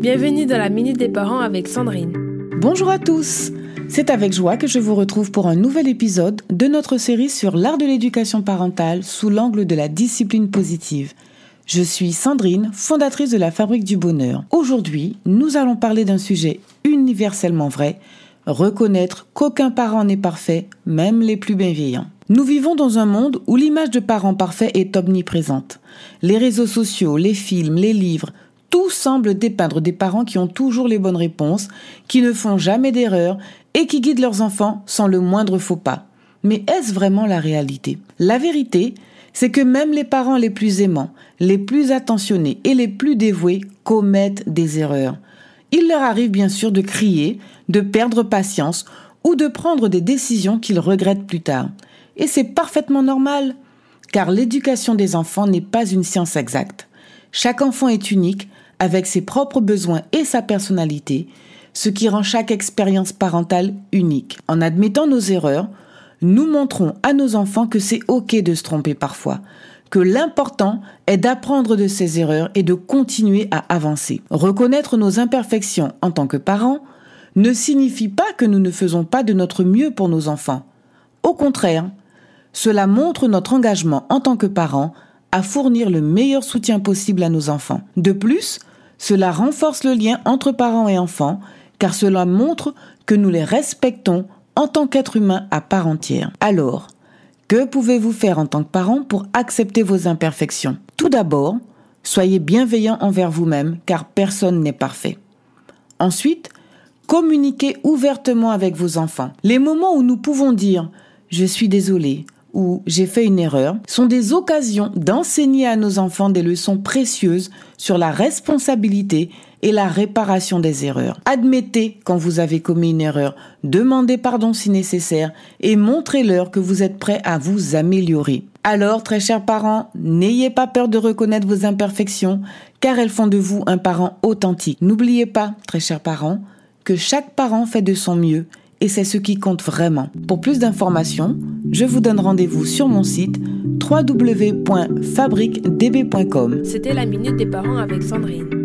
Bienvenue dans la Minute des Parents avec Sandrine. Bonjour à tous C'est avec joie que je vous retrouve pour un nouvel épisode de notre série sur l'art de l'éducation parentale sous l'angle de la discipline positive. Je suis Sandrine, fondatrice de la Fabrique du Bonheur. Aujourd'hui, nous allons parler d'un sujet universellement vrai, reconnaître qu'aucun parent n'est parfait, même les plus bienveillants. Nous vivons dans un monde où l'image de parents parfaits est omniprésente. Les réseaux sociaux, les films, les livres, tout semble dépeindre des parents qui ont toujours les bonnes réponses, qui ne font jamais d'erreurs et qui guident leurs enfants sans le moindre faux pas. Mais est-ce vraiment la réalité? La vérité, c'est que même les parents les plus aimants, les plus attentionnés et les plus dévoués commettent des erreurs. Il leur arrive bien sûr de crier, de perdre patience ou de prendre des décisions qu'ils regrettent plus tard. Et c'est parfaitement normal, car l'éducation des enfants n'est pas une science exacte. Chaque enfant est unique, avec ses propres besoins et sa personnalité, ce qui rend chaque expérience parentale unique. En admettant nos erreurs, nous montrons à nos enfants que c'est OK de se tromper parfois, que l'important est d'apprendre de ces erreurs et de continuer à avancer. Reconnaître nos imperfections en tant que parents ne signifie pas que nous ne faisons pas de notre mieux pour nos enfants. Au contraire, cela montre notre engagement en tant que parents à fournir le meilleur soutien possible à nos enfants. De plus, cela renforce le lien entre parents et enfants, car cela montre que nous les respectons en tant qu'êtres humains à part entière. Alors, que pouvez-vous faire en tant que parent pour accepter vos imperfections? Tout d'abord, soyez bienveillant envers vous-même, car personne n'est parfait. Ensuite, communiquez ouvertement avec vos enfants. Les moments où nous pouvons dire ⁇ Je suis désolé ⁇ ou j'ai fait une erreur sont des occasions d'enseigner à nos enfants des leçons précieuses sur la responsabilité et la réparation des erreurs. Admettez quand vous avez commis une erreur, demandez pardon si nécessaire et montrez-leur que vous êtes prêt à vous améliorer. Alors, très chers parents, n'ayez pas peur de reconnaître vos imperfections car elles font de vous un parent authentique. N'oubliez pas, très chers parents, que chaque parent fait de son mieux et c'est ce qui compte vraiment. Pour plus d'informations, je vous donne rendez-vous sur mon site www.fabriquedb.com. C'était la minute des parents avec Sandrine.